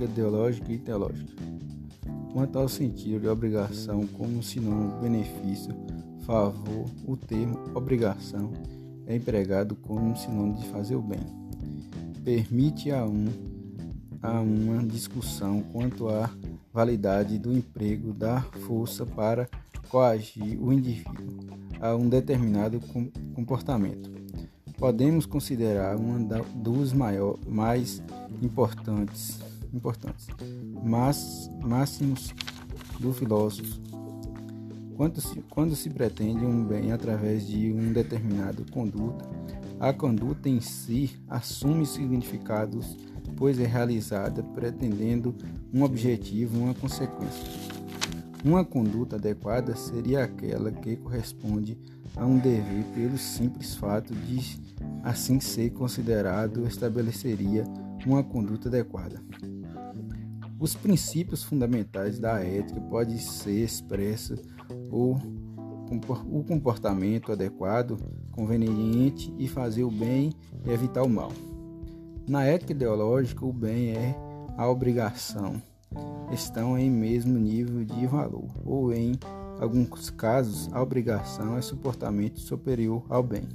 ética, ideológica e teológica. Quanto ao sentido de obrigação como sinônimo de benefício, favor, o termo obrigação é empregado como sinônimo de fazer o bem. Permite a, um, a uma discussão quanto à validade do emprego da força para coagir o indivíduo a um determinado comportamento. Podemos considerar uma dos maior, mais importantes, importantes mas, máximos do filósofo. Quando se, quando se pretende um bem através de um determinado conduta, a conduta em si assume significados, pois é realizada pretendendo um objetivo, uma consequência. Uma conduta adequada seria aquela que corresponde a um dever pelo simples fato de assim ser considerado estabeleceria uma conduta adequada. Os princípios fundamentais da ética podem ser expressos ou o comportamento adequado, conveniente e fazer o bem e evitar o mal. Na ética ideológica, o bem é a obrigação estão em mesmo nível de valor, ou em alguns casos, a obrigação é suportamento superior ao bem.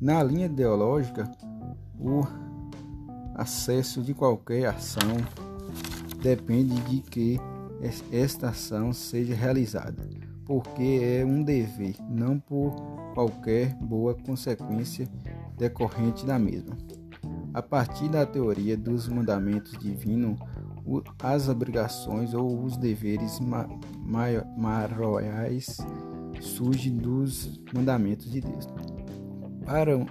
Na linha ideológica, o acesso de qualquer ação depende de que esta ação seja realizada, porque é um dever, não por qualquer boa consequência decorrente da mesma. A partir da teoria dos mandamentos divinos, as obrigações ou os deveres maroiais surgem dos mandamentos de Deus. Para um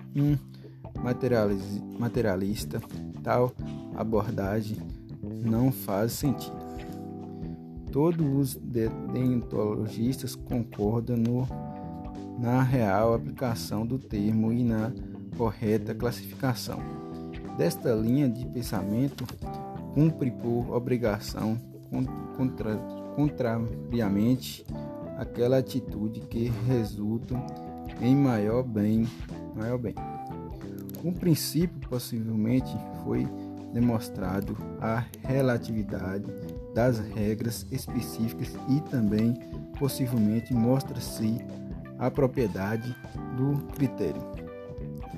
materialista, tal abordagem não faz sentido. Todos os deontologistas concordam no, na real aplicação do termo e na correta classificação. Desta linha de pensamento, cumpre por obrigação, contra, contrariamente aquela atitude que resulta em maior bem, maior bem. Um princípio possivelmente foi demonstrado a relatividade das regras específicas e também possivelmente mostra-se a propriedade do critério.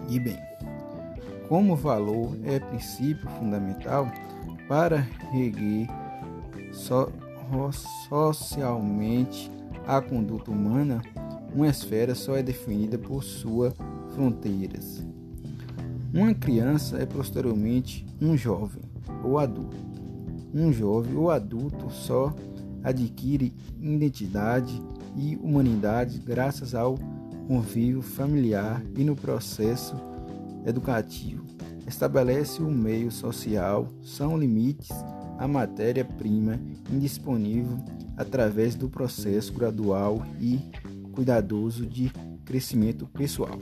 E bem, como valor é princípio fundamental, para reger so, socialmente a conduta humana, uma esfera só é definida por suas fronteiras. Uma criança é posteriormente um jovem ou adulto. Um jovem ou adulto só adquire identidade e humanidade graças ao convívio familiar e no processo educativo estabelece o meio social, são limites à matéria-prima indisponível através do processo gradual e cuidadoso de crescimento pessoal.